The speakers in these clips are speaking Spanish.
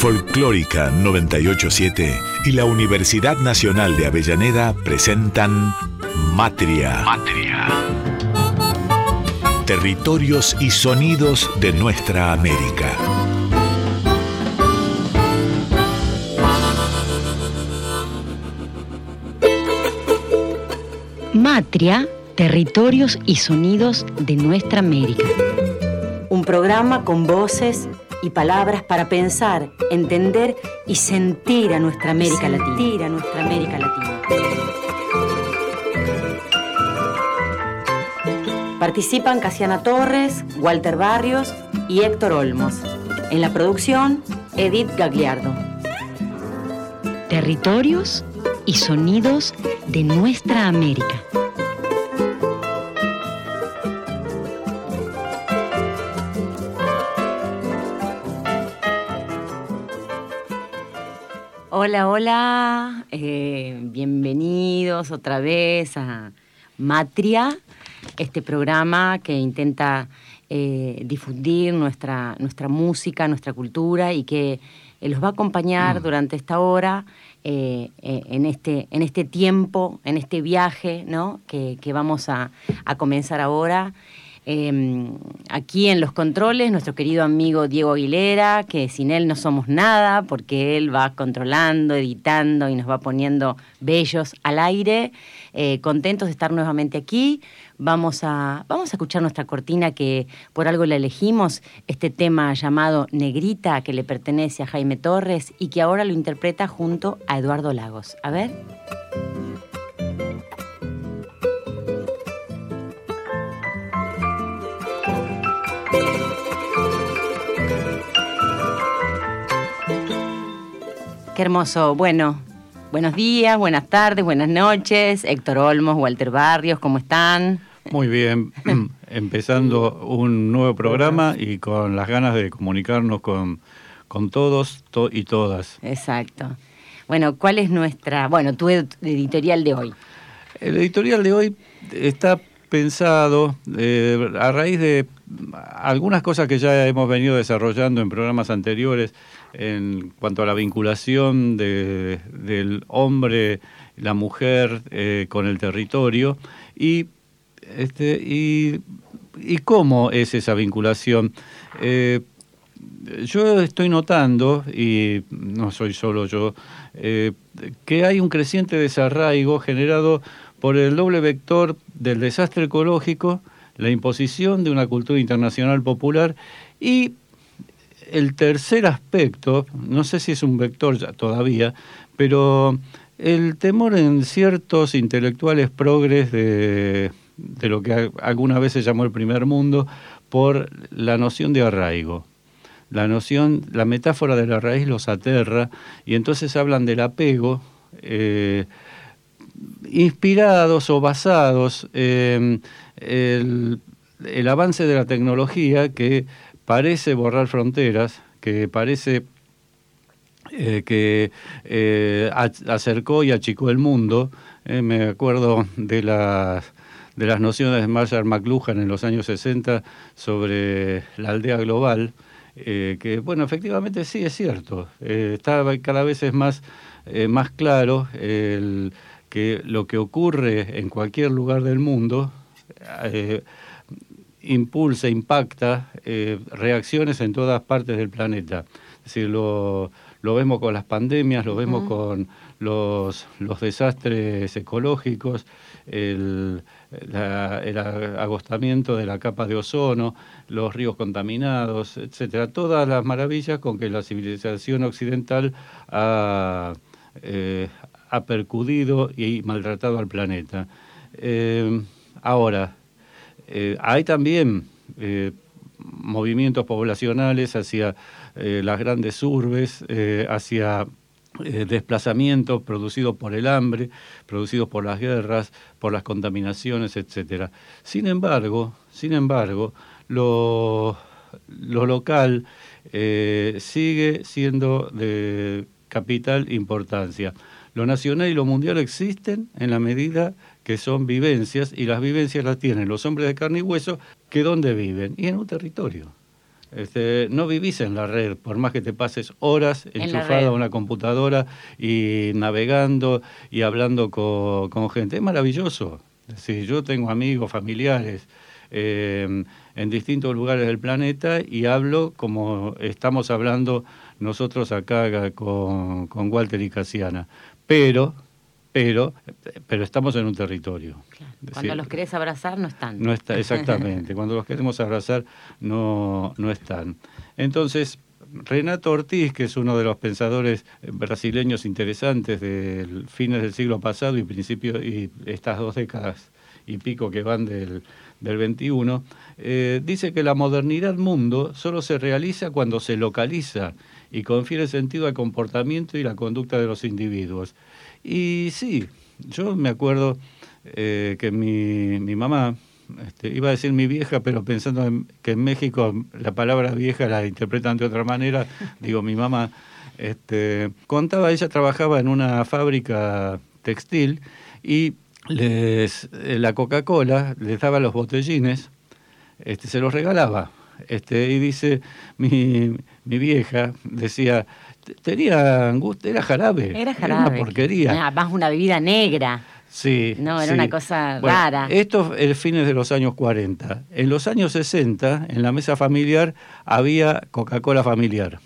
Folclórica 987 y la Universidad Nacional de Avellaneda presentan Matria. Matria. Territorios y sonidos de nuestra América. Matria, territorios y sonidos de nuestra América. Un programa con voces y palabras para pensar, entender y sentir a nuestra América Latina. A nuestra América Latina. Participan Casiana Torres, Walter Barrios y Héctor Olmos. En la producción, Edith Gagliardo. Territorios y sonidos de nuestra América. Hola, hola, eh, bienvenidos otra vez a Matria, este programa que intenta eh, difundir nuestra, nuestra música, nuestra cultura y que eh, los va a acompañar mm. durante esta hora en, este, en este tiempo, en este viaje ¿no? que, vamos a, a comenzar ahora. Em, aquí en los controles, nuestro querido amigo Diego Aguilera, que sin él no somos nada, porque él va controlando, editando y nos va poniendo bellos al aire. Eh, contentos de estar nuevamente aquí. Vamos a, vamos a escuchar nuestra cortina que por algo la elegimos, este tema llamado Negrita, que le pertenece a Jaime Torres y que ahora lo interpreta junto a Eduardo Lagos. A ver. Qué hermoso. Bueno, buenos días, buenas tardes, buenas noches. Héctor Olmos, Walter Barrios, ¿cómo están? Muy bien, empezando un nuevo programa y con las ganas de comunicarnos con, con todos y todas. Exacto. Bueno, ¿cuál es nuestra, bueno, tu editorial de hoy? El editorial de hoy está pensado eh, a raíz de algunas cosas que ya hemos venido desarrollando en programas anteriores en cuanto a la vinculación del hombre, la mujer eh, con el territorio y, este, y, cómo es esa vinculación. Eh, yo estoy notando, y no soy solo yo, que hay un creciente desarraigo generado por el doble vector del desastre ecológico, la imposición de una cultura internacional popular y el tercer aspecto, no sé si es un vector ya todavía, pero el temor en ciertos intelectuales progres de, lo que alguna vez se llamó el primer mundo por la noción de arraigo. La noción, la metáfora de la raíz los aterra y entonces hablan del apego. Eh, inspirados o basados en el, avance de la tecnología que parece borrar fronteras, que parece eh, que eh, acercó y achicó el mundo. Eh, me acuerdo de las, de las nociones de Marshall McLuhan en los años 60 sobre la aldea global, que bueno, efectivamente sí es cierto, está cada vez es más, más claro que lo que ocurre en cualquier lugar del mundo impulsa, impacta eh, reacciones en todas partes del planeta. Es decir, lo, vemos con las pandemias, lo vemos con los, los, desastres ecológicos, el, el, agostamiento de la capa de ozono, los ríos contaminados, etcétera. Todas las maravillas con que la civilización occidental ha, eh, ha percudido y maltratado al planeta. Eh, ahora, eh, hay también eh, movimientos poblacionales hacia las grandes urbes, hacia desplazamientos producidos por el hambre, producidos por las guerras, por las contaminaciones, etc. Sin embargo, sin embargo, lo, lo local sigue siendo de capital importancia. Lo nacional y lo mundial existen en la medida que son vivencias y las vivencias las tienen los hombres de carne y hueso que donde viven y en un territorio. Este, no vivís en la red, por más que te pases horas enchufada a una computadora y navegando y hablando con, gente. Es maravilloso. Si yo tengo amigos, familiares eh, en distintos lugares del planeta y hablo como estamos hablando nosotros acá con, con Walter y Casiana. Pero pero, pero estamos en un territorio. Cuando los querés abrazar no están. No está, exactamente. Cuando los queremos abrazar no, no están. Entonces, Renato Ortiz, que es uno de los pensadores brasileños interesantes del fines del siglo pasado y principio y estas dos décadas y pico que van del, del 21, eh, dice que la modernidad mundo solo se realiza cuando se localiza y confiere sentido al comportamiento y la conducta de los individuos. Y sí, yo me acuerdo eh, que mi, mi mamá, este, iba a decir mi vieja, pero pensando en, que en México la palabra vieja la interpretan de otra manera, digo mi mamá, este, contaba, ella trabajaba en una fábrica textil y les, eh, la Coca-Cola les daba los botellines, este, se los regalaba. Este, y dice mi, mi vieja, decía, tenía angustia, era jarabe. Era jarabe. una porquería. Además una bebida negra. Sí. No, era una cosa rara. Esto es fines de los años 40. En los años 60, en la mesa familiar, había Coca-Cola familiar.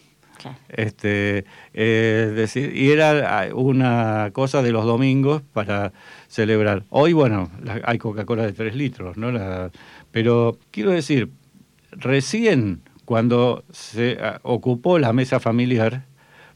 Este, eh, decir, y era una cosa de los domingos para celebrar. Hoy, bueno, hay Coca-Cola de 3 litros, ¿no? La, pero quiero decir, recién cuando se ah, ocupó la mesa familiar,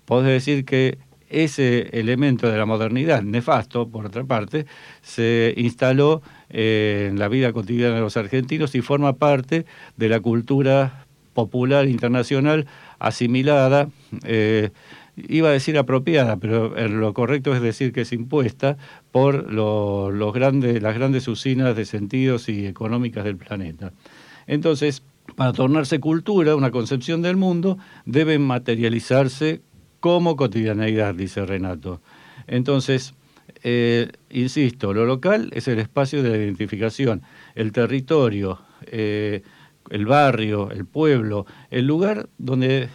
podés decir que ese elemento de la modernidad, nefasto, por otra parte, se instaló eh, en la vida cotidiana de los argentinos y forma parte de la cultura popular internacional asimilada, eh, iba a decir apropiada, pero lo correcto es decir que es impuesta por los grandes, las grandes usinas de sentidos y económicas del planeta. Entonces, para tornarse cultura, una concepción del mundo, debe materializarse como cotidianeidad, dice Renato. Entonces, eh, insisto, lo local es el espacio de la identificación, el territorio, eh, el barrio, el pueblo, el lugar donde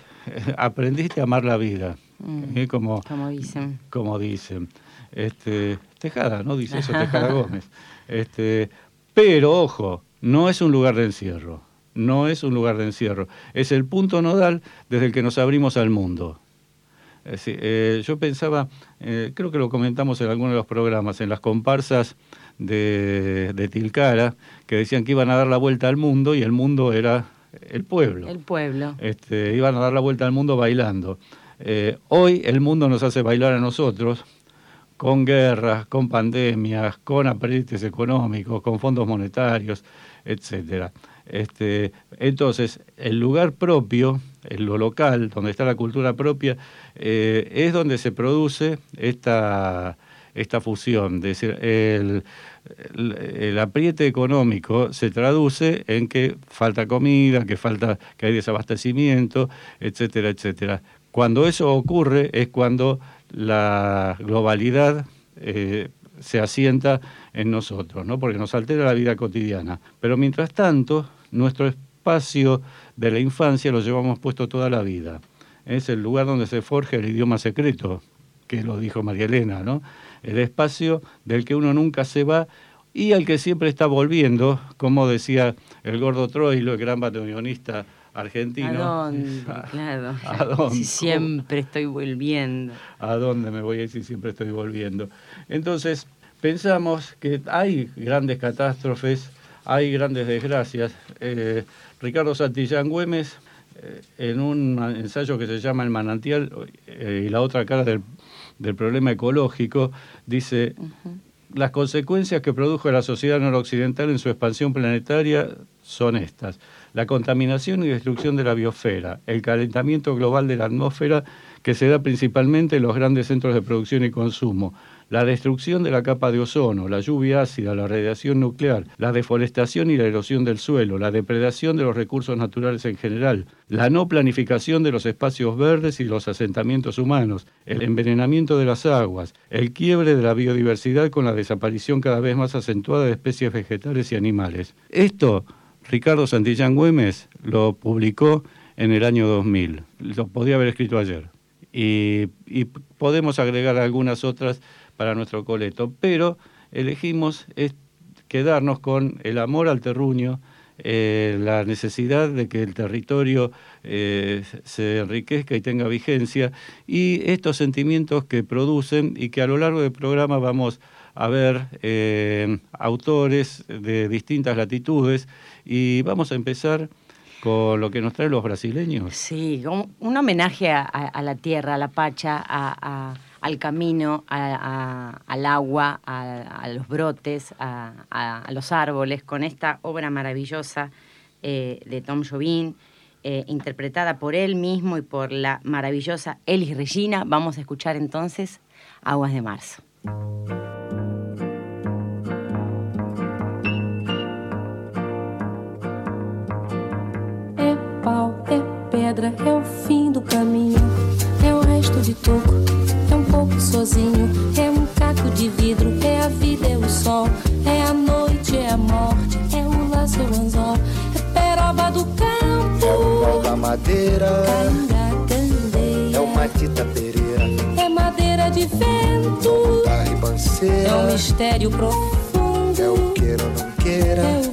aprendiste a amar la vida. Mm, ¿eh? como, dicen. Como dicen. Este, Tejada, ¿no? Dice eso Tejada Gómez. Este, pero, ojo, no es un lugar de encierro. No es un lugar de encierro. Es el punto nodal desde el que nos abrimos al mundo. Eh, yo pensaba, eh, creo que lo comentamos en alguno de los programas, en las comparsas de, Tilcara, que decían que iban a dar la vuelta al mundo y el mundo era el pueblo. El pueblo. Este, iban a dar la vuelta al mundo bailando. Eh, hoy el mundo nos hace bailar a nosotros con guerras, con pandemias, con aprietes económicos, con fondos monetarios, etcétera. Este, entonces, el lugar propio, lo local, donde está la cultura propia, eh, es donde se produce esta, esta fusión. Es decir, el, el, apriete económico se traduce en que falta comida, que, falta, que hay desabastecimiento, etcétera, etcétera. Cuando eso ocurre es cuando la globalidad eh, se asienta en nosotros, ¿no? porque nos altera la vida cotidiana. Pero mientras tanto, nuestro espacio de la infancia lo llevamos puesto toda la vida. Es el lugar donde se forja el idioma secreto, que lo dijo María Elena, ¿no? El espacio del que uno nunca se va y al que siempre está volviendo, como decía el gordo Troilo, el gran batalionista argentino. ¿A dónde? Claro. ¿A dónde? Si siempre estoy volviendo. ¿A dónde me voy a ir si siempre estoy volviendo? Entonces, pensamos que hay grandes catástrofes, hay grandes desgracias. Eh, Ricardo Santillán Güemes, eh, en un ensayo que se llama El manantial eh, y la otra cara del, problema ecológico, dice, las consecuencias que produjo la sociedad noroccidental en su expansión planetaria son estas. La contaminación y destrucción de la biosfera, el calentamiento global de la atmósfera que se da principalmente en los grandes centros de producción y consumo, la destrucción de la capa de ozono, la lluvia ácida, la radiación nuclear, la deforestación y la erosión del suelo, la depredación de los recursos naturales en general, la no planificación de los espacios verdes y los asentamientos humanos, el envenenamiento de las aguas, el quiebre de la biodiversidad con la desaparición cada vez más acentuada de especies vegetales y animales. Esto, Ricardo Santillán Güemes lo publicó en el año 2000. Lo podía haber escrito ayer. Y, y podemos agregar algunas otras para nuestro coleto, pero elegimos quedarnos con el amor al terruño, eh, la necesidad de que el territorio eh, se enriquezca y tenga vigencia y estos sentimientos que producen y que a lo largo del programa vamos a ver eh, autores de distintas latitudes y vamos a empezar con lo que nos traen los brasileños. Sí, un, homenaje a, la tierra, a la pacha, al camino, al agua, a, los brotes, a, los árboles, con esta obra maravillosa eh, de Tom Jobim, eh, interpretada por él mismo y por la maravillosa Elis Regina. Vamos a escuchar entonces Aguas de Marzo. pedra é o fim do caminho, é o resto de toco, é sozinho, é um caco de vidro, é a vida, é o sol, é a noite, é a morte, é o laço, é o anzol, é peroba do campo, é o pau da madeira, é o matita pereira, é madeira de vento, ribanceira, é um mistério profundo, é o queira ou não queira, é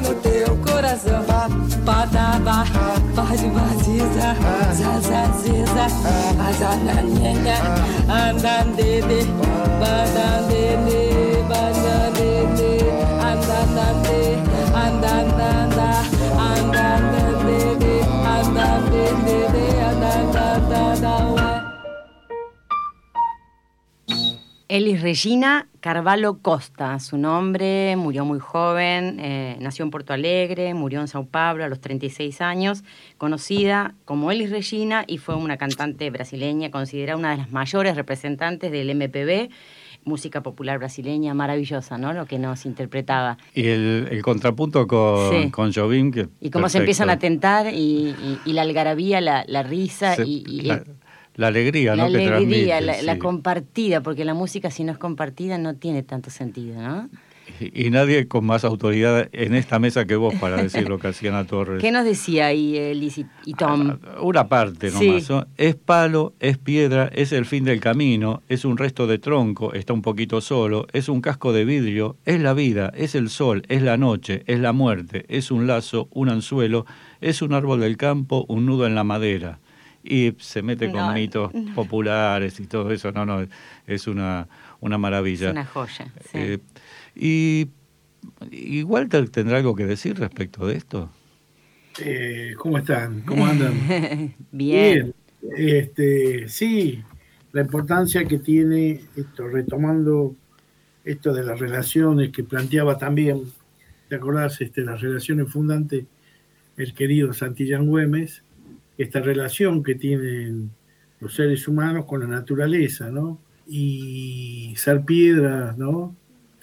No teu coração. Padaba, pode vaziza, zazaziza, azananhenha, andandede, Elis Regina Carvalho Costa, su nombre, murió muy joven, eh, nació en Porto Alegre, murió en Sao Paulo a los 36 años, conocida como Elis Regina y fue una cantante brasileña, considerada una de las mayores representantes del MPB, música popular brasileña, maravillosa, ¿no? Lo que nos interpretaba. Y el, el contrapunto con, Sí. con Jobim, que Y cómo se empiezan a tentar y, y- y la algarabía, la, la risa Se- y, y- la, la alegría, la ¿no? que alegría, transmite, la, la sí. compartida, porque la música si no es compartida no tiene tanto sentido, ¿no? Y, nadie con más autoridad en esta mesa que vos para decir lo que hacían a Torres. ¿Qué nos decía ahí Liz y, Tom? Ah, una parte nomás. Es palo, es piedra, es el fin del camino, es un resto de tronco, está un poquito solo, es un casco de vidrio, es la vida, es el sol, es la noche, es la muerte, es un lazo, un anzuelo, es un árbol del campo, un nudo en la madera. Y se mete con mitos populares y todo eso. No, no, es una, una maravilla. Es una joya. Sí. Eh, y, ¿Y Walter tendrá algo que decir respecto de esto? Eh, ¿Cómo están? ¿Cómo andan? Bien. Este, sí, la importancia que tiene esto, retomando esto de las relaciones que planteaba también, ¿te acordás? Este, las relaciones fundantes, el querido Santillán Güemes, esta relación que tienen los seres humanos con la naturaleza, ¿no? Y ser piedra, ¿no?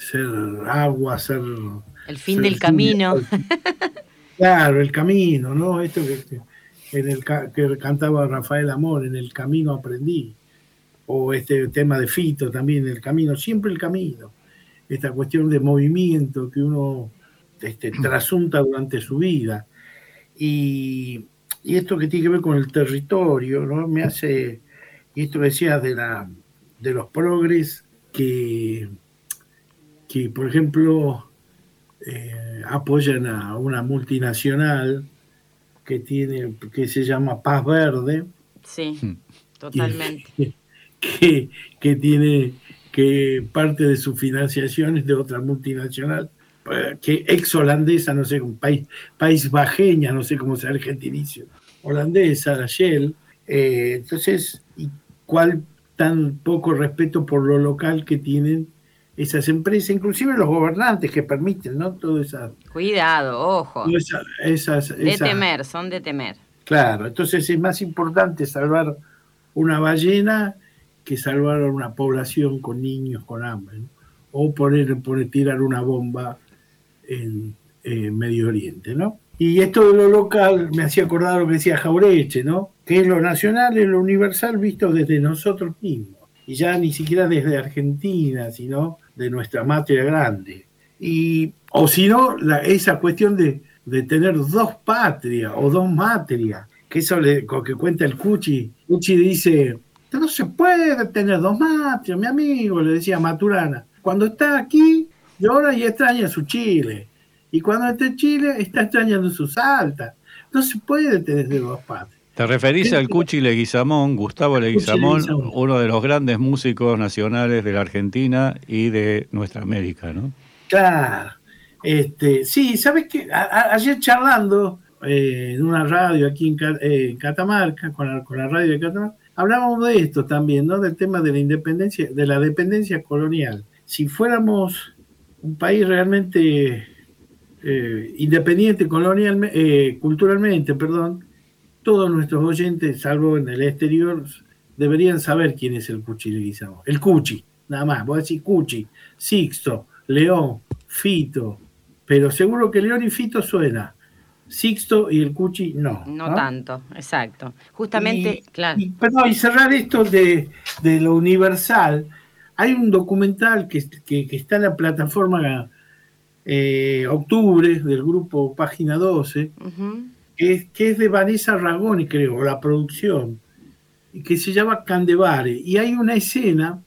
ser agua, ser... El fin del camino. claro, el camino, ¿no? Esto que, en el, que cantaba Rafael Amor, en el camino aprendí. O este tema de Fito también, el camino, siempre el camino. Esta cuestión de movimiento que uno este, trasunta durante su vida. Y, y, esto que tiene que ver con el territorio, ¿no? Me hace, y esto decía de, la, de los progres que que, por ejemplo, eh, apoyan a una multinacional que tiene que se llama Paz Verde. Sí, hmm. totalmente. Que, que, tiene que parte de su financiación es de otra multinacional que ex holandesa, no sé, un país, país bajeña, no sé cómo se argentinicio, holandesa, Shell. Eh, entonces, ¿cuál tan poco respeto por lo local que tienen esas empresas, inclusive los gobernantes que permiten, ¿no? Todo esa, Cuidado, ojo. esas, de temer, son de temer. Claro, entonces es más importante salvar una ballena que salvar a una población con niños con hambre, ¿no? o poner, poner, tirar una bomba en Medio Oriente, ¿no? Y esto de lo local me hacía acordar lo que decía Jaureche, ¿no? Que es lo nacional y lo universal visto desde nosotros mismos. Y ya ni siquiera desde Argentina, sino de nuestra matria grande. Y, o si no, esa cuestión de, tener dos patrias o dos matrias, que eso le, que cuenta el Cuchi. Cuchi dice, no se puede tener dos matrias, mi amigo, le decía Maturana. Cuando está aquí, llora y extraña su Chile. Y cuando está en Chile, está extrañando su Salta. No se puede tener dos patrias. Te referís al Cuchi Leguizamón, Gustavo Leguizamón, uno de los grandes músicos nacionales de la Argentina y de nuestra América, ¿no? Claro. Este, sí, ¿sabes qué? ayer charlando eh, en una radio aquí en, eh, Catamarca, con la, con la, radio de Catamarca, hablábamos de esto también, ¿no? Del tema de la independencia, de la dependencia colonial. Si fuéramos un país realmente eh, independiente colonial, culturalmente, perdón, todos nuestros oyentes, salvo en el exterior, deberían saber quién es el Cuchi Leguizamo. El Cuchi, nada más. Vos decís Cuchi, Sixto, León, Fito. Pero seguro que León y Fito suena. Sixto y el Cuchi no. No, tanto, exacto. Justamente, claro. Y, perdón, y cerrar esto de, lo universal. Hay un documental que, está en la plataforma eh, Octubre del grupo Página 12 que es, de Vanessa Ragoni, creo, la producción, que se llama Candevare. Y hay una escena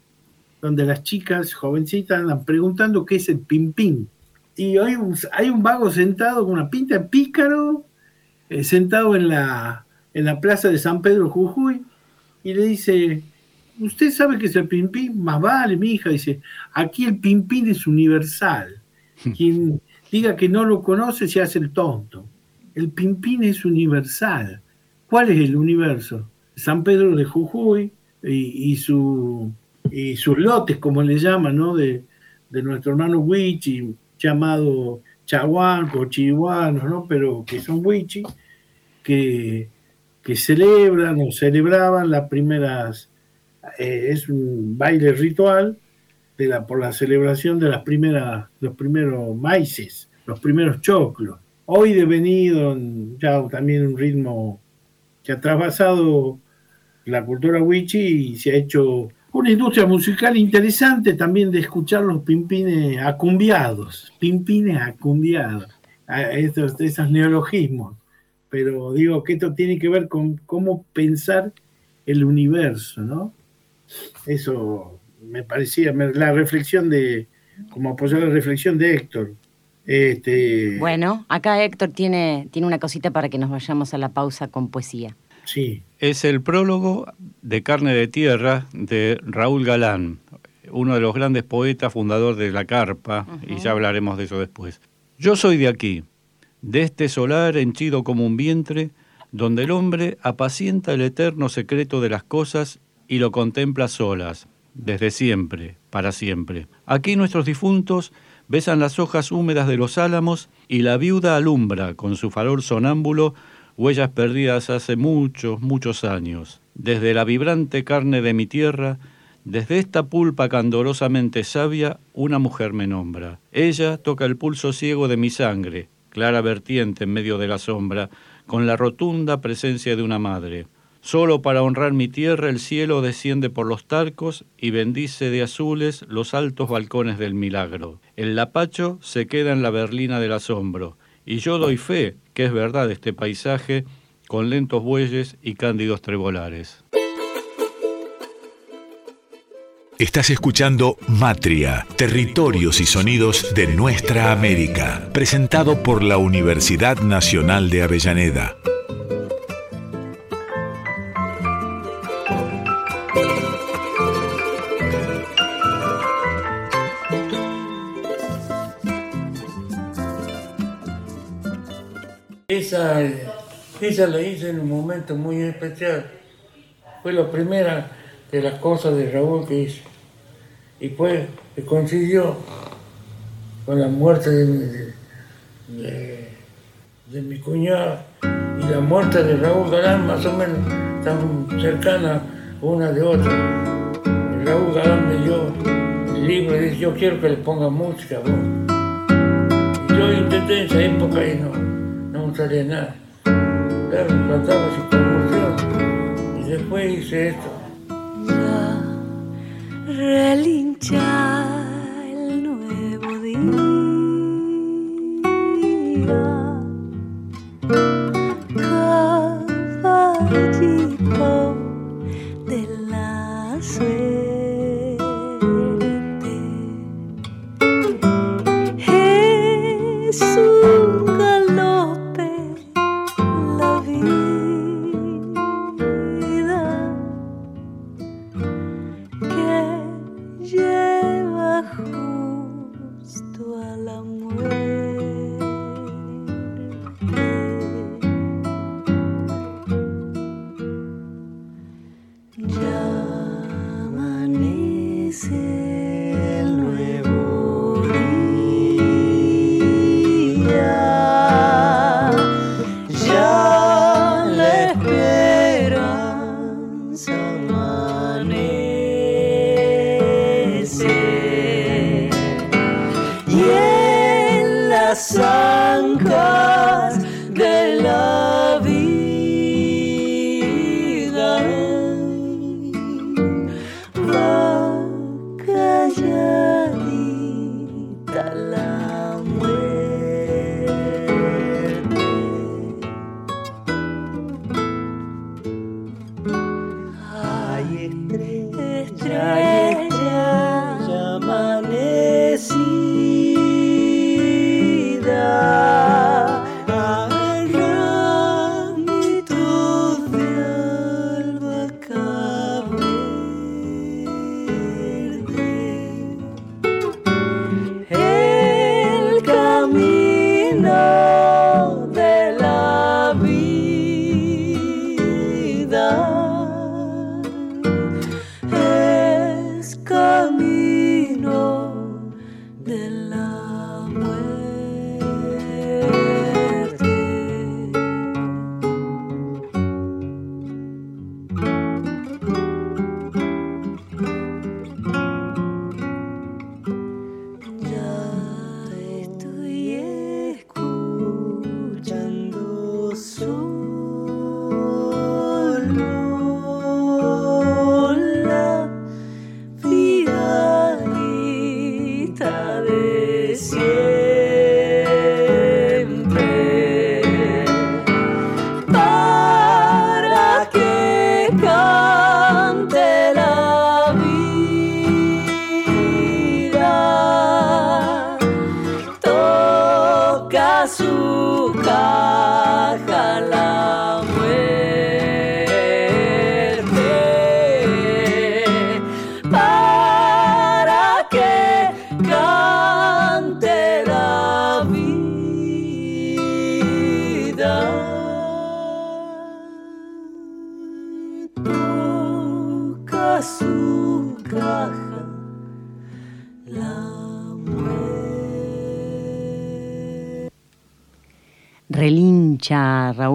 donde las chicas jovencitas andan preguntando qué es el pim Y hay un, hay un vago sentado con una pinta de pícaro, eh, sentado en la, en la plaza de San Pedro Jujuy, y le dice, ¿usted sabe qué es el pim Más vale, mi hija, dice, aquí el pim es universal. Quien diga que no lo conoce se hace el tonto el Pimpín es universal. ¿Cuál es el universo? San Pedro de Jujuy y, su, y sus lotes, como le llaman, ¿no? De, nuestro hermano Huichi, llamado Chahuanco, Chihuanos, ¿no? Pero que son Huichi, que, que celebran o celebraban las primeras, eh, es un baile ritual de la, por la celebración de las primeras, los primeros maíces, los primeros choclos hoy devenido ya también un ritmo que ha traspasado la cultura wichi y se ha hecho una industria musical interesante también de escuchar los pimpines acumbiados, pimpines acumbiados, estos, esos neologismos. Pero digo que esto tiene que ver con cómo pensar el universo, ¿no? Eso me parecía, la reflexión de, como apoyar la reflexión de Héctor. Este... Bueno, acá Héctor tiene, tiene una cosita para que nos vayamos a la pausa con poesía. Sí. Es el prólogo de Carne de Tierra de Raúl Galán, uno de los grandes poetas, fundador de La Carpa, y ya hablaremos de eso después. Yo soy de aquí, de este solar henchido como un vientre, donde el hombre apacienta el eterno secreto de las cosas y lo contempla solas, desde siempre, para siempre. Aquí nuestros difuntos besan las hojas húmedas de los álamos y la viuda alumbra con su farol sonámbulo huellas perdidas hace muchos, muchos años. Desde la vibrante carne de mi tierra, desde esta pulpa candorosamente sabia, una mujer me nombra. Ella toca el pulso ciego de mi sangre, clara vertiente en medio de la sombra, con la rotunda presencia de una madre. Solo para honrar mi tierra el cielo desciende por los tarcos y bendice de azules los altos balcones del milagro. El lapacho se queda en la berlina del asombro, y yo doy fe que es verdad este paisaje con lentos bueyes y cándidos trebolares. Estás escuchando Matria, Territorios y Sonidos de Nuestra América, presentado por la Universidad Nacional de Avellaneda. Esa la hice en un momento muy especial. Fue la primera de las cosas de Raúl que hice. Y pues coincidió con la muerte de, de, mi cuñada y la muerte de Raúl Galán, más o menos tan cercana una de otra. Raúl Galán me dio el libro y dice, yo quiero que le ponga música. Yo intenté en esa época y no salía nada. Claro, faltaba su conmoción. Y después hice esto. Ya relincha el nuevo día. Caballito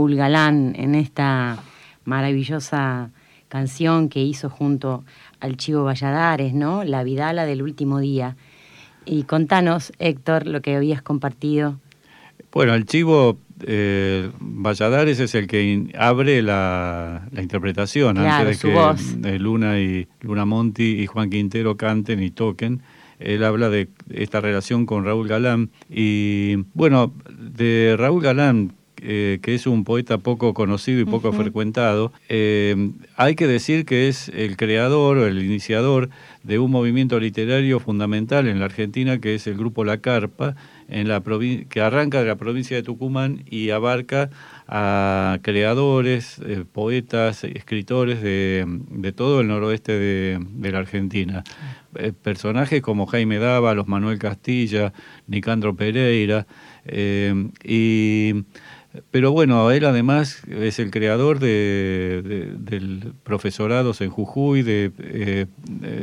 Raúl Galán en esta maravillosa canción que hizo junto al Chivo Valladares, ¿no? La Vidala del último día. Y contanos, Héctor, lo que habías compartido. Bueno, el Chivo eh, Valladares es el que abre la, interpretación antes de que eh, Luna y Luna Monti y Juan Quintero canten y toquen. Él habla de esta relación con Raúl Galán y bueno, de Raúl Galán eh, que es un poeta poco conocido y poco frecuentado, eh, hay que decir que es el creador o el iniciador de un movimiento literario fundamental en la Argentina, que es el grupo La Carpa, en la que arranca de la provincia de Tucumán y abarca a creadores, eh, poetas, escritores de, todo el noroeste de, de la Argentina. personajes como Jaime Dávalos, Manuel Castilla, Nicandro Pereira, y pero bueno, él además es el creador de, del profesorado en Jujuy, de, eh,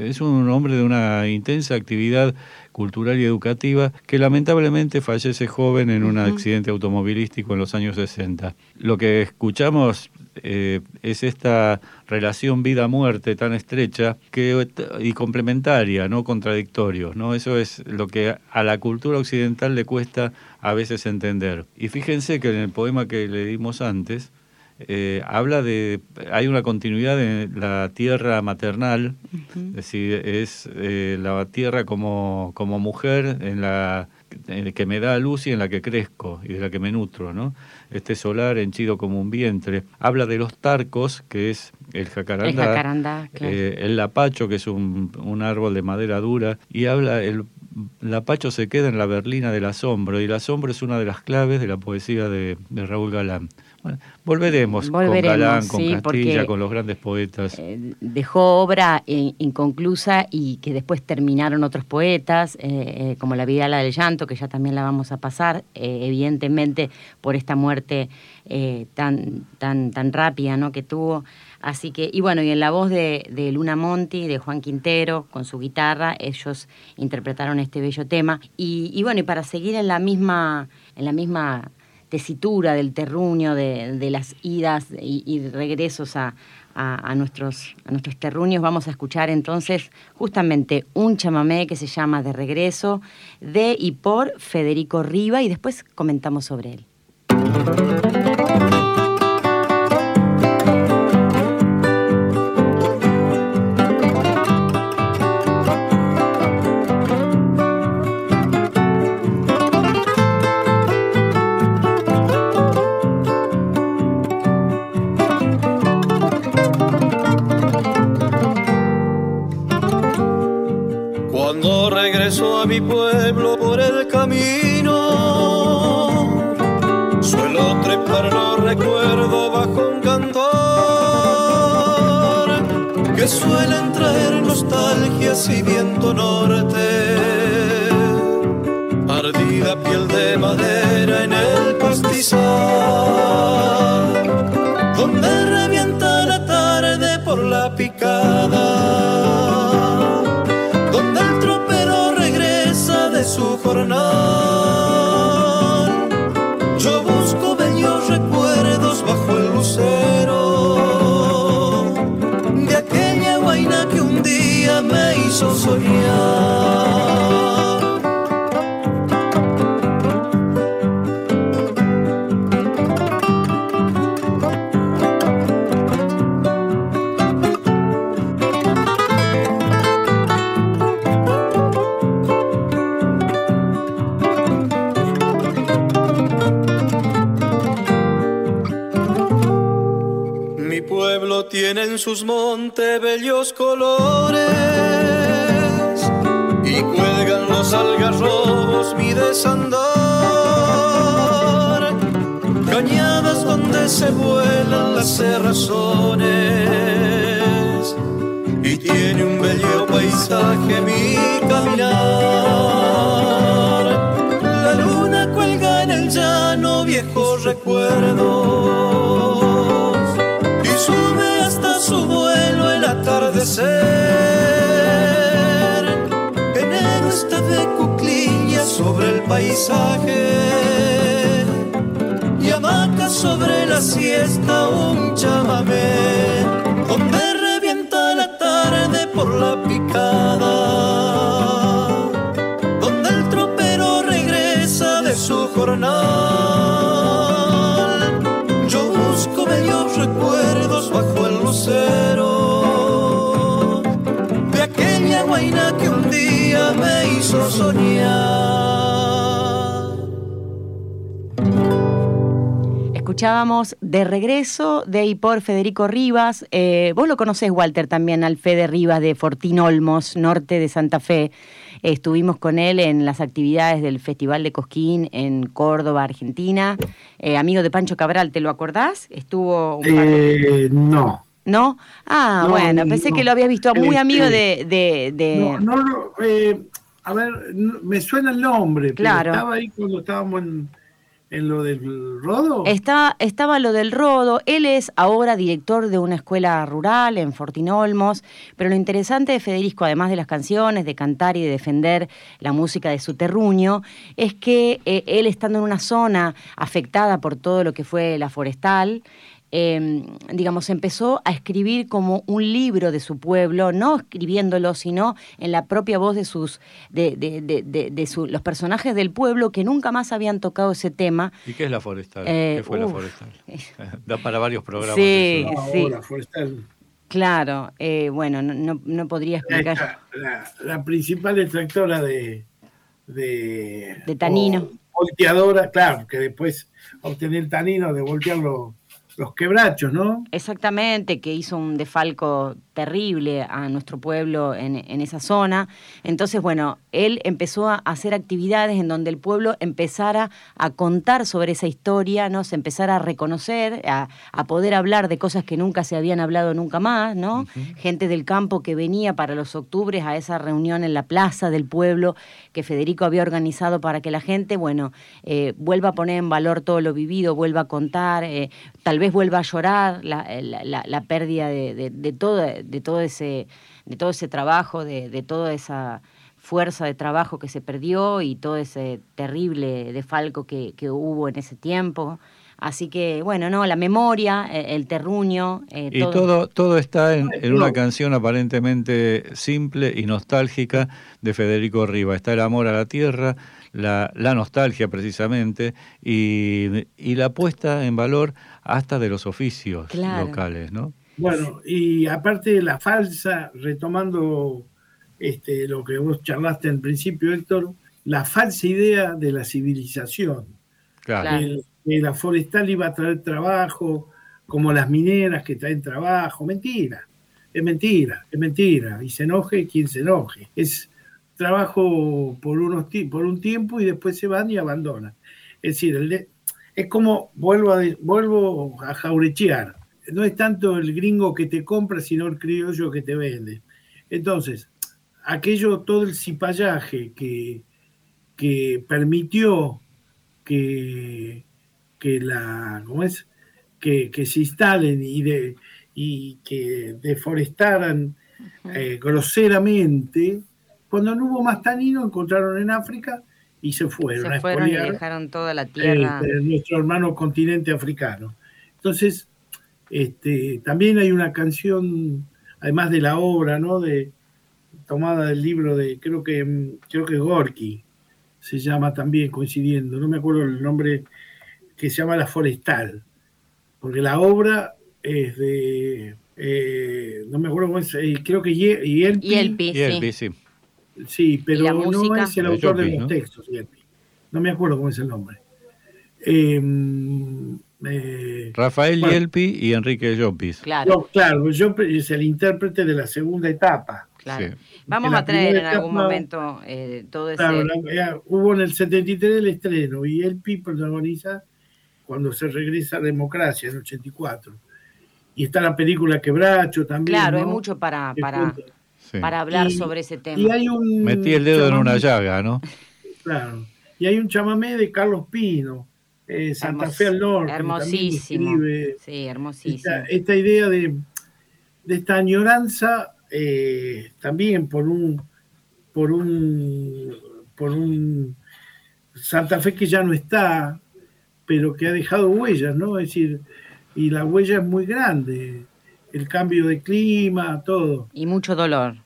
es un hombre de una intensa actividad cultural y educativa que lamentablemente fallece joven en un accidente automovilístico en los años 60. Lo que escuchamos eh, es esta relación vida-muerte tan estrecha que, y complementaria, no contradictorio. ¿no? Eso es lo que a la cultura occidental le cuesta a veces entender. Y fíjense que en el poema que le dimos antes, eh, habla de, hay una continuidad en la tierra maternal, es decir, es eh, la tierra como, como mujer en la que me da luz y en la que crezco y de la que me nutro, ¿no? Este solar henchido como un vientre. Habla de los tarcos, que es el jacarandá, el, eh, el lapacho, que es un, un, árbol de madera dura, y habla, el lapacho se queda en la berlina del asombro, y el asombro es una de las claves de la poesía de, de Raúl Galán volveremos, con Galán, con Castilla, con los grandes poetas. Eh, dejó obra inconclusa y que después terminaron otros poetas, eh, eh, como La vida la del llanto, que ya también la vamos a pasar, evidentemente por esta muerte tan, tan, tan rápida ¿no? que tuvo. Así que, y bueno, y en la voz de, Luna Monti, de Juan Quintero, con su guitarra, ellos interpretaron este bello tema. Y, y bueno, y para seguir en la misma, en la misma tesitura del terruño, de, las idas y, regresos a, nuestros, a nuestros terruños, vamos a escuchar entonces justamente un chamamé que se llama De Regreso, de y por Federico Riva, y después comentamos sobre él. Y viento norte. Ardida piel de madera en el pastizal, donde revienta la tarde por la picada su jornal. Sus montes bellos colores y cuelgan los algarrobos mi desandar, cañadas donde se vuelan las cerrazones y tiene un bello paisaje mi caminar. La luna cuelga en el llano viejo recuerdo amanecer. Enero está de cuclillas sobre el paisaje. Y hamaca sobre la siesta un chamamé. Donde revienta la tarde por la picada. Donde el tropero regresa de su jornal. Yo busco bellos recuerdos bajo el lucero que un día me hizo soñar. Escuchábamos De Regreso de y por Federico Rivas. Eh, vos lo conocés, Walter, también al Fede Rivas de Fortín Olmos, norte de Santa Fe. estuvimos con él en las actividades del Festival de Cosquín en Córdoba, Argentina. Eh, amigo de Pancho Cabral, ¿te lo acordás? Estuvo un par de- Eh, no. ¿No? Ah, No, bueno, pensé no. que lo habías visto muy Este, amigo de... de- de- No, no, no, eh, a ver, me suena el nombre, pero Claro. estaba ahí cuando estábamos en, en lo del rodo. Está, estaba lo del Rodo, él es ahora director de una escuela rural en Fortinolmos, pero lo interesante de Federico, además de las canciones, de cantar y de defender la música de su terruño, es que eh, él estando en una zona afectada por todo lo que fue la forestal, eh, digamos, empezó a escribir como un libro de su pueblo, no escribiéndolo, sino en la propia voz de sus, de, de, de, de- de su- los personajes del pueblo que nunca más habían tocado ese tema. ¿Y qué es la forestal? Eh, ¿Qué fue la forestal? Da para varios programas. Sí, eso. No, sí. ahora, forestal. Claro, eh, bueno, no, no, no podría explicar. La, la principal extractora de. De, De tanino. o volteadora, claro, que después obtener el tanino de voltear los, quebrachos, ¿no? Exactamente, que hizo un defalco terrible a nuestro pueblo en, en esa zona. Entonces, bueno, él empezó a hacer actividades en donde el pueblo empezara a contar sobre esa historia, ¿no? Se empezara a reconocer, a, a poder hablar de cosas que nunca se habían hablado nunca más, ¿no? Gente del campo que venía para los octubres a esa reunión en la plaza del pueblo que Federico había organizado para que la gente, bueno, eh, vuelva a poner en valor todo lo vivido, vuelva a contar, eh, tal vez vuelva a llorar la, la- la- la pérdida de, de- de todo, de, todo ese, de todo ese trabajo, de, de toda esa fuerza de trabajo que se perdió y todo ese terrible defalco que, que hubo en ese tiempo. Así que, bueno, no, la memoria, eh, el terruño, eh, Y todo, todo está en, en no. una canción aparentemente simple y nostálgica de Federico Riva. Está el amor a la tierra, la, la nostalgia precisamente, y, y la puesta en valor hasta de los oficios Claro. locales, ¿no? Bueno, y aparte de la falsa, retomando este, lo que vos charlaste en principio, Héctor, la falsa idea de la civilización. Claro. Que, la forestal iba a traer trabajo, como las mineras que traen trabajo. Mentira, es mentira, es mentira. Y se enoje quien se enoje. Es trabajo por, unos, por un tiempo y después se van y abandonan. Es decir, el de- es como, vuelvo a, vuelvo a jaurechear, no es tanto el gringo que te compra, sino el criollo que te vende. Entonces, aquello, todo el cipallaje que, que permitió que, que la ¿cómo es? Que, que se instalen y de y que deforestaran eh, groseramente cuando no hubo más tanino encontraron en África y se fueron a se fueron y dejaron toda la eh, tierra. de nuestro hermano continente africano entonces este también hay una canción además de la obra no de tomada del libro de creo que mm, creo que Gorky se llama también coincidiendo, no me acuerdo el nombre, que se llama La Forestal, porque la obra es de, eh, no me acuerdo cómo es, eh, creo que Ye- Yelpi, Yelpi, Y el sí. Sí, pero la no es el autor de Yelpi, los ¿no? textos, Yelpi. no me acuerdo cómo es el nombre. Eh, eh, Rafael Bueno. Yelpi y Enrique Llopis. Claro, no, claro, yo es el intérprete de la segunda etapa. claro. Sí. Vamos a traer en algún etapa- momento eh, todo ese... Claro, la- ya hubo en el 73 el estreno y el PI protagoniza cuando se regresa a democracia en el 84. Y está la película Quebracho también. Claro, ¿no? hay mucho para, para, cuenta. Sí. para hablar Y- sobre ese tema. Y hay un Metí el dedo en una llaga, ¿no? Claro. Y hay un chamamé de Carlos Pino, eh, Santa Hermos- Fe al Norte. Hermosísimo. Sí, hermosísimo. esta, esta idea de, de esta añoranza eh, también por un por un por un Santa Fe que ya no está pero que ha dejado huellas no es decir y la huella es muy grande. El cambio de clima, todo. Y mucho dolor.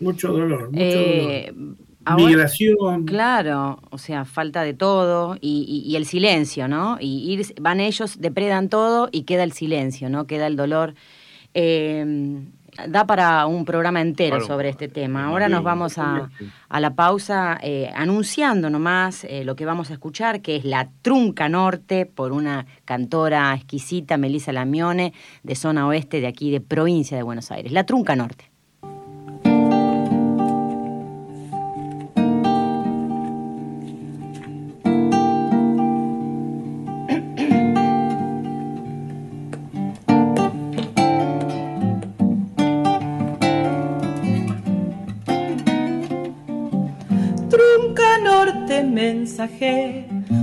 Mucho dolor, mucho Eh, dolor. ahora- Migración. Claro, o sea, falta de todo y, y- y el silencio, ¿no? Y ir, van ellos, depredan todo y queda el silencio, ¿no? Queda el dolor. Eh, da para un programa entero Claro. sobre este tema. Ahora nos vamos a, a la pausa eh, anunciando nomás eh, lo que vamos a escuchar, que es La Trunca Norte, por una cantora exquisita, Melissa Lamione, de zona oeste de aquí, de provincia de Buenos Aires. La Trunca Norte.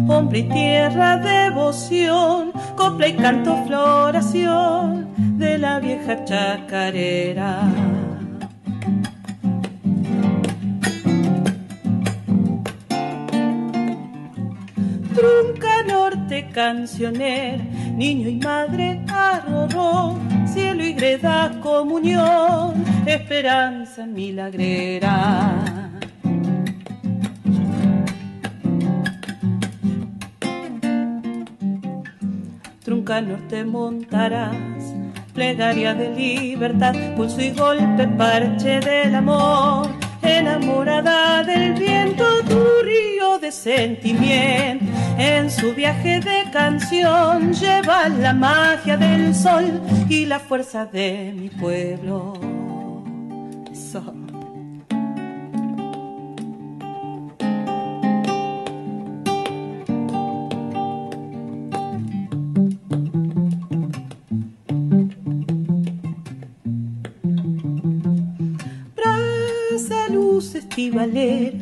Hombre y tierra devoción, copla y canto floración de la vieja chacarera. Trunca norte cancioner, niño y madre arroró, cielo y greda comunión, esperanza milagrera. Trunca norte montarás, plegaria de libertad, pulso y golpe, parche del amor, enamorada del viento, tu río de sentimiento. En su viaje de canción lleva la magia del sol y la fuerza de mi pueblo. Eso. Estivaler,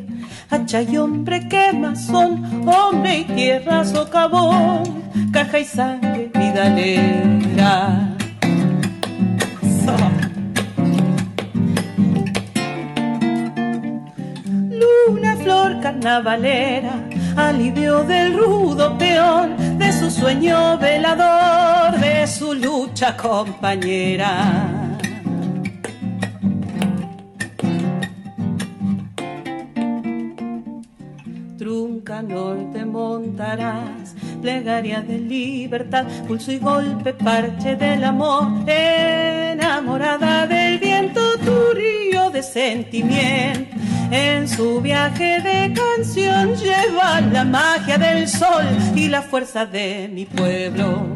hacha y hombre quemazón, hombre y tierra socavón, caja y sangre vidalera. So. Luna, flor carnavalera, alivio del rudo peón, de su sueño velador, de su lucha compañera. De libertad, pulso y golpe, parche del amor, enamorada del viento, tu río de sentimiento. En su viaje de canción lleva la magia del sol y la fuerza de mi pueblo.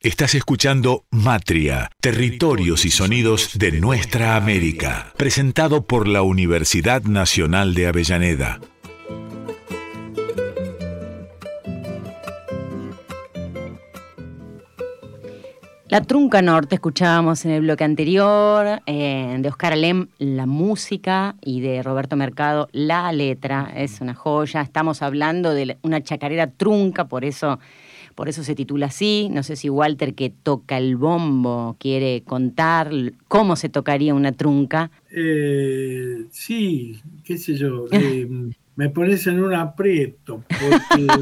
Estás escuchando Matria, Territorios y Sonidos de Nuestra América, presentado por la Universidad Nacional de Avellaneda. La Trunca Norte escuchábamos en el bloque anterior, eh, de Oscar Alem la música y de Roberto Mercado la letra. Es una joya. Estamos hablando de una chacarera trunca, por eso, por eso se titula así. No sé si Walter, que toca el bombo, quiere contar cómo se tocaría una trunca. Eh, sí, qué sé yo. eh, me pones en un aprieto.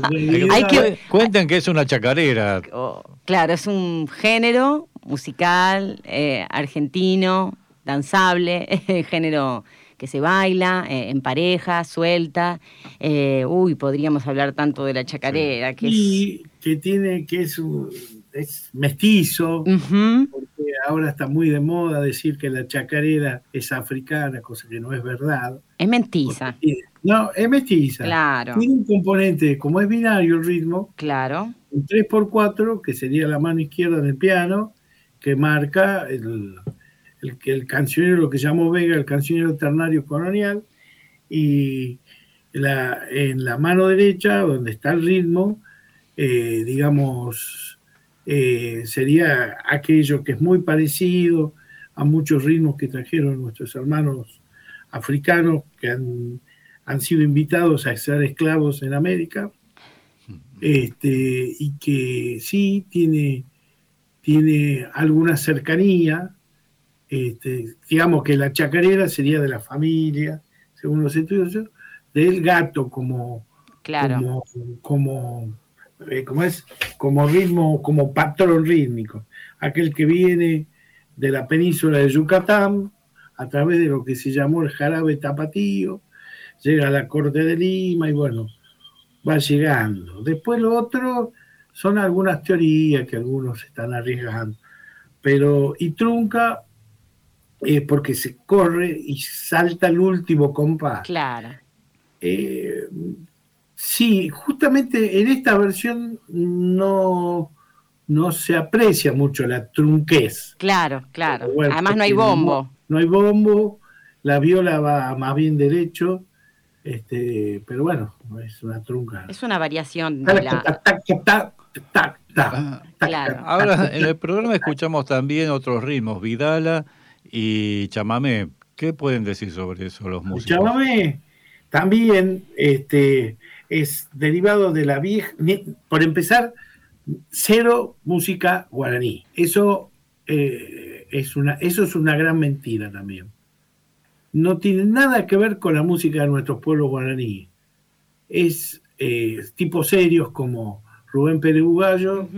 Realidad- Hay que- Cuenten que es una chacarera. Oh, claro, es un género musical eh, argentino, danzable, género que se baila eh, en pareja, suelta. Eh, uy, podríamos hablar tanto de la chacarera, que es... y que tiene que es, un- es mestizo, porque ahora está muy de moda decir que la chacarera es africana, cosa que no es verdad. es mentiza, No, es mestiza. claro, Tiene un componente, como es binario el ritmo, claro. un 3x4, que sería la mano izquierda del piano, que marca el, el, el cancionero, lo que llamó Vega, el cancionero ternario colonial, y la, en la mano derecha, donde está el ritmo, eh, digamos, eh, sería aquello que es muy parecido a muchos ritmos que trajeron nuestros hermanos africanos que han, han sido invitados a ser esclavos en América este, y que sí tiene, tiene alguna cercanía, este, digamos que la chacarera sería de la familia, según los estudios, del gato como, Claro. como, como eh, como es, como ritmo, como patrón rítmico, aquel que viene de la península de Yucatán a través de lo que se llamó el jarabe tapatío, llega a la corte de Lima y bueno, va llegando. Después lo otro son algunas teorías que algunos están arriesgando, pero y trunca es porque se corre y salta el último compás. Claro. Eh, sí, justamente en esta versión no, no se aprecia mucho la trunquez. Claro, claro. Además no hay bombo. No, hay bombo, la viola va más bien derecho, este, pero bueno, es una trunca. Es una variación de la... Ahora, en el programa escuchamos también otros ritmos, Vidala y Chamamé. ¿Qué pueden decir sobre eso los músicos? Chamamé también este, es derivado de la vieja, por empezar, cero música guaraní. Eso, eh, es una, eso es una gran mentira también. No tiene nada que ver con la música de nuestros pueblos guaraníes. Es eh, tipos serios como Rubén Pérez Bugallo.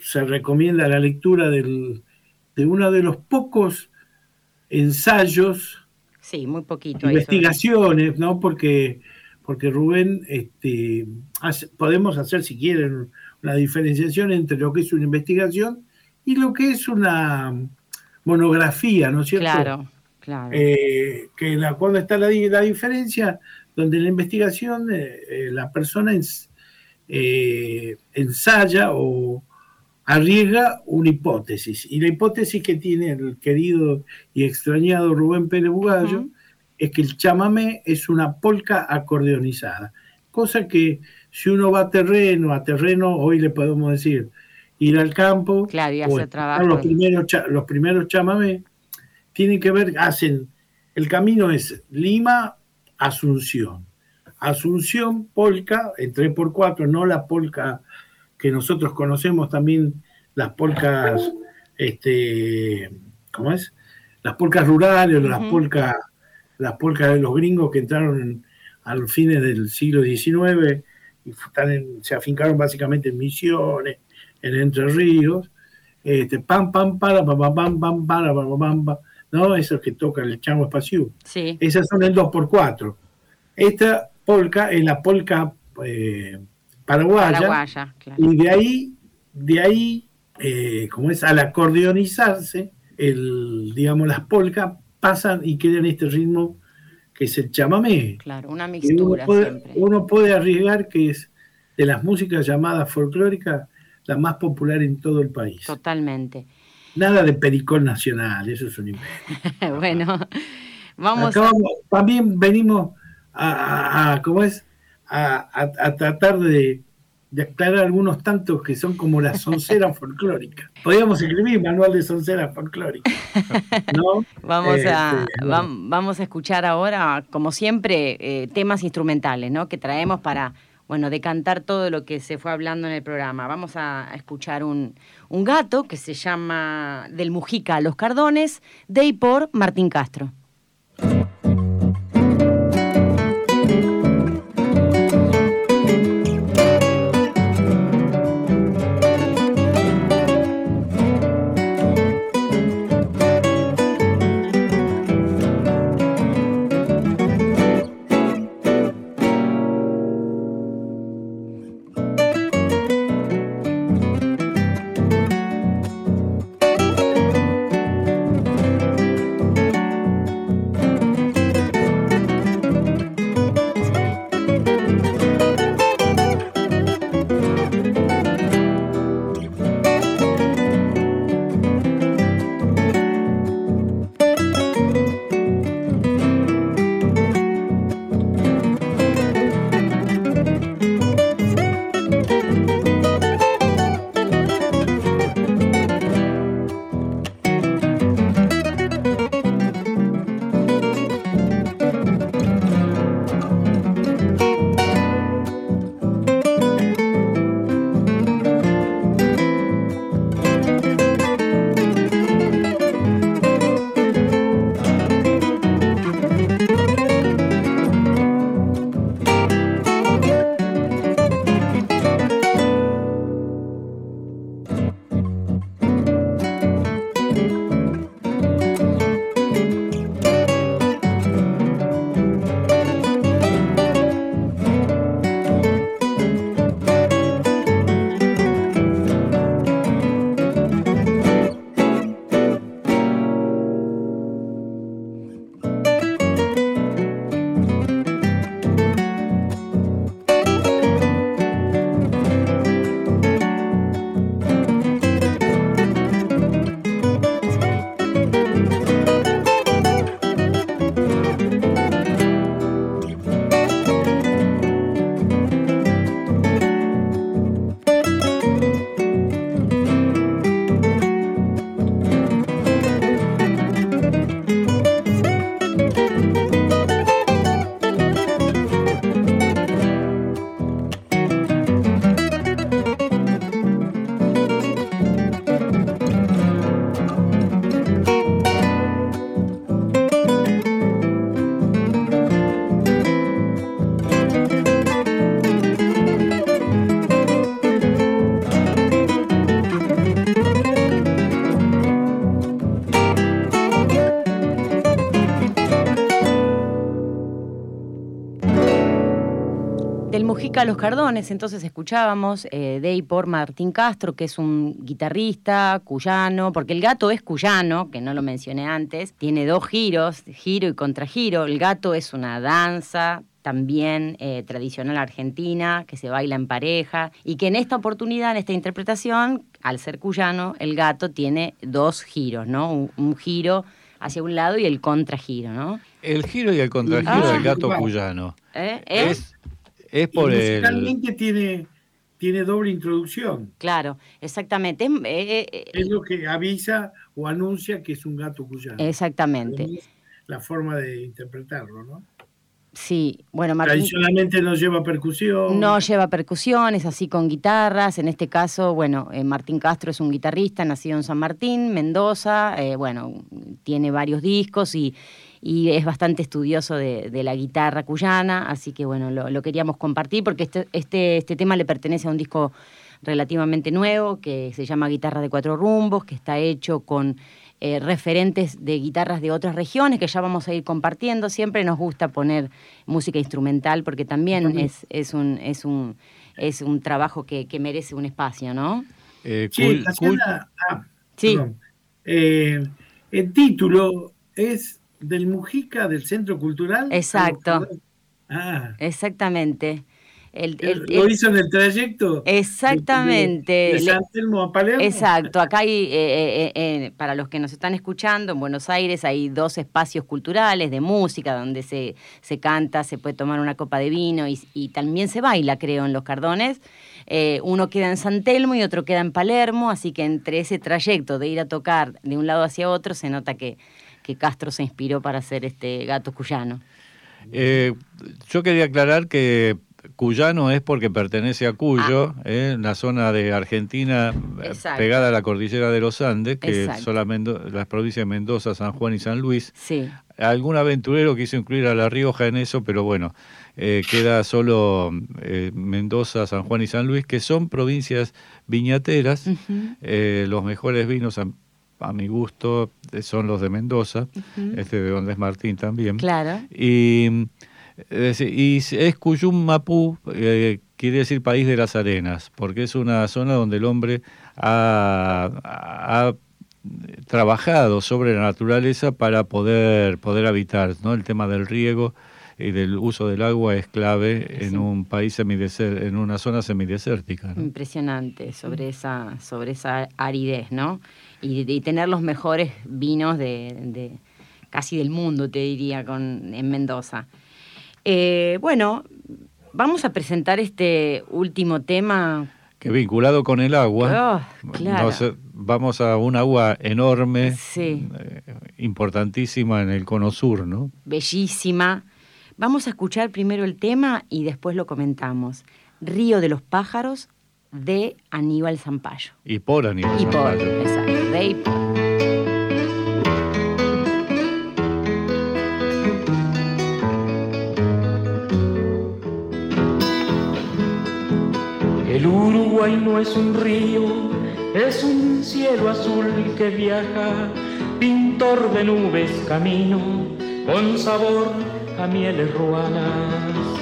Se recomienda la lectura del, de uno de los pocos ensayos. Sí, muy poquito. Investigaciones, ¿no? Porque, porque Rubén, este, podemos hacer, si quieren, una diferenciación entre lo que es una investigación y lo que es una monografía, ¿no es cierto? Claro, claro. Eh, que la, cuando está la, la, diferencia, donde la investigación eh, eh, la persona ensaya o arriesga una hipótesis. Y la hipótesis que tiene el querido y extrañado Rubén Pérez Bugallo es que el chamamé es una polca acordeonizada, cosa que si uno va a terreno, a terreno, hoy le podemos decir, ir al campo, claro, y hacer trabajo. Los primeros, los primeros chamamé tienen que ver, hacen, el camino es Lima, Asunción. Asunción, polca, en 3x4, no la polca que nosotros conocemos también, las polcas, este, ¿cómo es? Las polcas rurales, las polcas las polcas de los gringos que entraron a los fines del siglo XIX y se afincaron básicamente en Misiones, en Entre Ríos, este, pam, pam, para, pam, pam, pam, pam, para, pam, pam, pam, ¿no? Esos que tocan el chango espacio. Sí. Esas son el 2x4. Esta polca es la polca eh, paraguaya, y de ahí, de ahí, eh, como es, al acordeonizarse, el, digamos, las polcas pasan y quedan este ritmo que es el chamamé. Claro, una mixtura uno puede, arriesgar que es de las músicas llamadas folclóricas la más popular en todo el país. Totalmente. Nada de pericón nacional, eso es un invento. bueno, vamos, También venimos a, ¿cómo es? a tratar de, de aclarar algunos tantos que son como las sonceras folclóricas. Podríamos escribir manual de sonceras folclóricas. ¿no? vamos, a, este, vamos a escuchar ahora, como siempre, eh, temas instrumentales ¿no? que traemos para bueno, decantar todo lo que se fue hablando en el programa. Vamos a, escuchar un, un, gato que se llama Del Mujica a los Cardones, de y por Martín Castro. Los Cardones, entonces escuchábamos eh, Day por Martín Castro, que es un guitarrista cuyano, porque el gato es cuyano, que no lo mencioné antes, tiene dos giros, giro y contragiro. El gato es una danza también eh, tradicional argentina, que se baila en pareja, y que en esta oportunidad, en esta interpretación, al ser cuyano, el gato tiene dos giros, ¿no? Un, giro hacia un lado y el contragiro, ¿no? El giro y el contragiro del gato cuyano. ¿Eh? ¿Eh? Es, por el... tiene, tiene doble introducción. Claro, exactamente. Es, lo que avisa o anuncia que es un gato cuyano. Exactamente. La forma de interpretarlo, ¿no? Sí, bueno, Martín. Tradicionalmente no lleva percusión. No lleva percusión, es así con guitarras. En este caso, bueno, eh, Martín Castro es un guitarrista nacido en San Martín, Mendoza. Eh, bueno, tiene varios discos y, es bastante estudioso de, la guitarra cuyana. Así que, bueno, lo, queríamos compartir porque este, este, este tema le pertenece a un disco relativamente nuevo que se llama Guitarra de Cuatro Rumbos, que está hecho con eh, referentes de guitarras de otras regiones que ya vamos a ir compartiendo. Siempre nos gusta poner música instrumental porque también es, es, un, es, un, es un trabajo que, merece un espacio, ¿no? Eh, sí, ah, eh, el título es del Mujica del Centro Cultural. Exacto. Ah. Exactamente lo hizo en el trayecto. Exactamente. De, San Telmo a Palermo. Exacto. Acá hay, eh, eh, eh, para los que nos están escuchando, en Buenos Aires hay dos espacios culturales de música donde se, se canta, se puede tomar una copa de vino y, también se baila, creo, en los Cardones. uno queda en San Telmo y otro queda en Palermo, así que entre ese trayecto de ir a tocar de un lado hacia otro se nota que, que Castro se inspiró para hacer este gato cuyano. yo quería aclarar que Cuyano es porque pertenece a Cuyo, ah. ¿eh? en la zona de Argentina eh, pegada a la cordillera de los Andes, que son las provincias de Mendoza, San Juan y San Luis. Sí. Algún aventurero quiso incluir a La Rioja en eso, pero bueno, eh, queda solo Mendoza, San Juan y San Luis, que son provincias viñateras. los mejores vinos, a, mi gusto, son los de Mendoza, este de donde es Martín también. Claro. Y y es Cuyum Mapú, eh, quiere decir país de las arenas, porque es una zona donde el hombre ha, trabajado sobre la naturaleza para poder, poder habitar. ¿no? El tema del riego y del uso del agua es clave en un país en una zona semidesértica. Impresionante sobre esa, sobre esa aridez, ¿no? Y, tener los mejores vinos de, casi del mundo, te diría, con, en Mendoza. Eh, bueno, vamos a presentar este último tema. Que vinculado con el agua. Oh, vamos a un agua enorme, eh, importantísima en el cono sur, ¿no? Bellísima. Vamos a escuchar primero el tema y después lo comentamos. Río de los pájaros de Aníbal Zampayo. Y por Aníbal y por, exacto, de y por. El Uruguay no es un río, es un cielo azul que viaja, pintor de nubes camino, con sabor a mieles ruanas.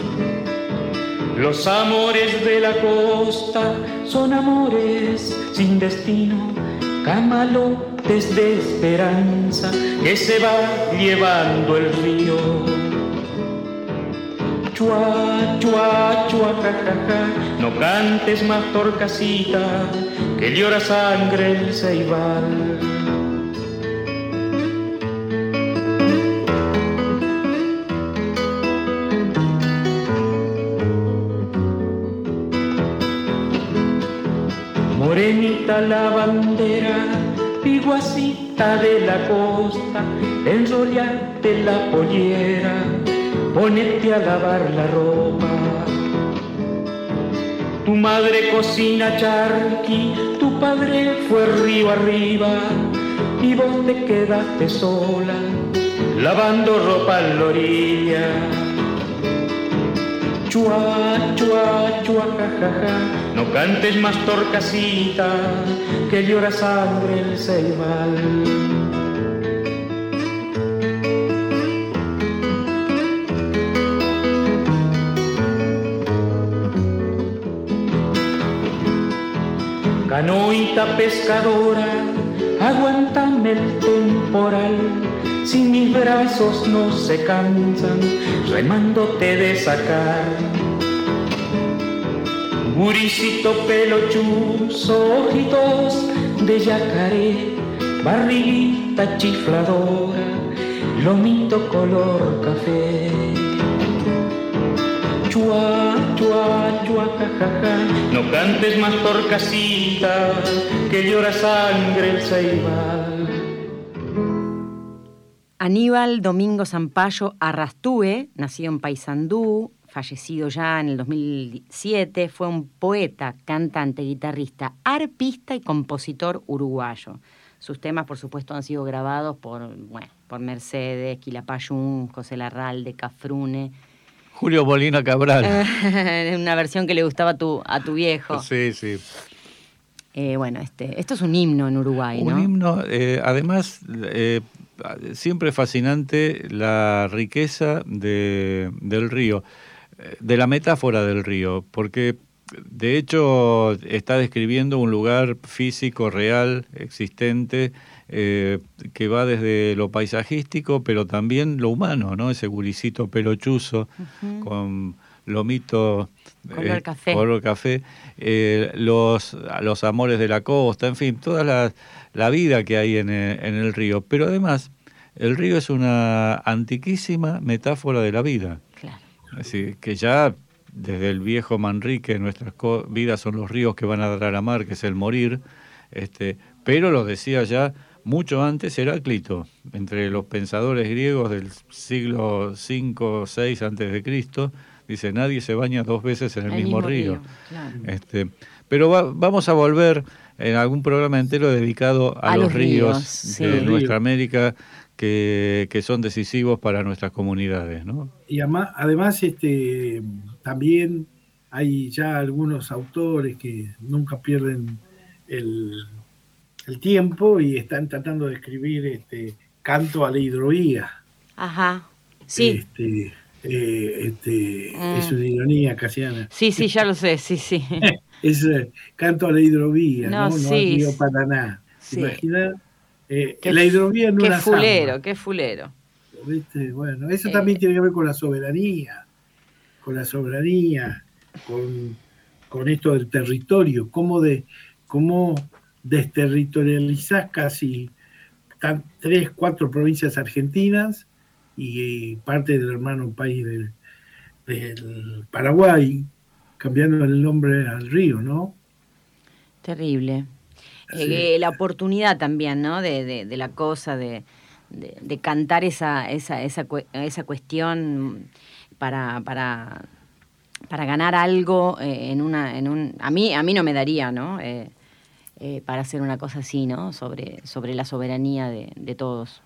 Los amores de la costa son amores sin destino, camalotes de esperanza que se va llevando el río Chua, chua, chua, ja, no cantes más torcasita, que llora sangre el ceibal. La bandera, piguacita de la costa, enrollate la pollera ponete a lavar la ropa. Tu madre cocina charqui, tu padre fue río arriba y vos te quedaste sola lavando ropa en la orilla. Chua, chua, chua, jajaja, no cantes más torcasita, que llora sangre el ceimal. Canoita pescadora, aguántame el temporal, si mis brazos no se cansan, remándote de sacar Guricito pelochuzo, ojitos de yacaré, barriguita chifladora, lomito color café. Chua, chua, chua, jajaja, no cantes más torcasita, que llora sangre el ceibal. Aníbal Domingo Zampayo Arrastúe, nacido en Paysandú, fallecido ya en el 2007, fue un poeta, cantante, guitarrista, arpista y compositor uruguayo. Sus temas, por supuesto, han sido grabados por, bueno, por Mercedes, Quilapayún, José Larralde, Cafrune. Julio Molina Cabral. Una versión que le gustaba a tu, a tu viejo. Sí, sí. Eh, bueno, este, esto es un himno en Uruguay, ¿no? Un himno, eh, además, eh, siempre fascinante la riqueza de, del río, de la metáfora del río, porque de hecho está describiendo un lugar físico, real, existente, eh, que va desde lo paisajístico, pero también lo humano, ¿no? Ese guricito pelochuzo con lomito color eh, café, color café eh, los, los amores de la costa, en fin, toda la, la vida que hay en el, en el río. Pero además, el río es una antiquísima metáfora de la vida. Así que ya desde el viejo Manrique, nuestras vidas son los ríos que van a dar a la mar, que es el morir, este, pero lo decía ya mucho antes Heráclito, entre los pensadores griegos del siglo V, VI antes de Cristo, dice nadie se baña dos veces en el, El mismo, mismo río. río, claro. Este, pero va- vamos a volver en algún programa entero dedicado a, A los, los ríos, de nuestra. América que, que son decisivos para nuestras comunidades, ¿no? Y además, este, también hay ya algunos autores que nunca pierden el, el tiempo y están tratando de escribir este canto a la hidrovía. Ajá. Sí, Este, eh, este, Mm. Es una ironía casiana. sí, sí, ya lo sé, sí, sí. Es eh, canto a la hidrovía, No, no, no, sí. al río Paraná. Sí. Imagina eh, Qué la hidrovía en Qué fulero, zamba, qué fulero. ¿viste? Bueno, eso Eh. también tiene que ver con la soberanía, con la soberanía, con, con esto del territorio, cómo, de, cómo desterritorializás casi tan- tres, cuatro provincias argentinas y, parte del hermano país del, del Paraguay, cambiando el nombre al río, ¿no? Terrible. Eh, la oportunidad también, ¿no? De, de- la cosa, de, de- cantar esa, esa, esa, esa cuestión para, para, para ganar algo eh, en una, en un. A mí, a mí no me daría, ¿no? Eh, para hacer una cosa así, ¿no? Sobre, sobre la soberanía de, todos.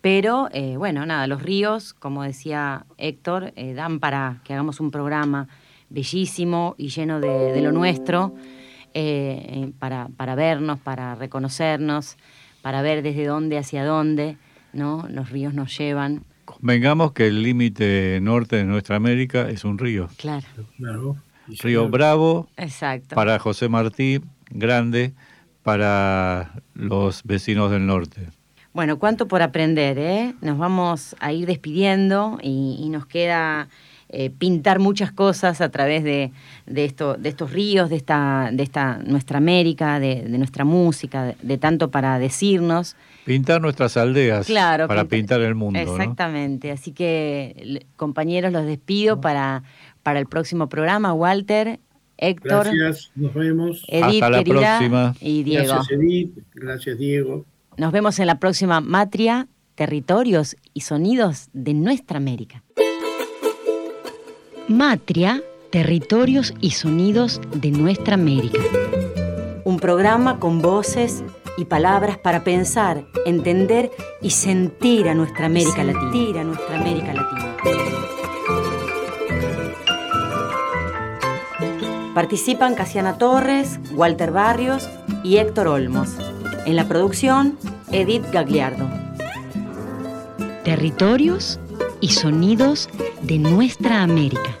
Pero, bueno, nada, los ríos, como decía Héctor, dan para que hagamos un programa bellísimo y lleno de lo nuestro, eh, eh, para, para vernos, para reconocernos, para ver desde dónde hacia dónde, ¿no? Los ríos nos llevan, Convengamos que el límite norte de nuestra América es un río. claro, Río Bravo exacto. para José Martí, grande para los vecinos del norte. Bueno, cuánto por aprender, ¿eh? Nos vamos a ir despidiendo y, y nos queda eh, pintar muchas cosas a través de, de, esto, de estos ríos, de esta, de esta nuestra América, de, de nuestra música, de, de tanto para decirnos. Pintar nuestras aldeas Claro, para pinta- pintar el mundo. ¿no? Exactamente. Así que, compañeros, los despido para, para el próximo programa. Walter, Héctor, Gracias, nos vemos. Edith, Hasta la querida, próxima. y Diego. Gracias, Edith. Gracias, Diego. Nos vemos en la próxima Matria, territorios y sonidos de nuestra América. Matria, territorios y sonidos de nuestra América. Un programa con voces y palabras para pensar, entender y sentir a nuestra América Latina. Sentir a nuestra América Latina. Participan Casiana Torres, Walter Barrios y Héctor Olmos. En la producción, Edith Gagliardo. Territorios y sonidos de nuestra América.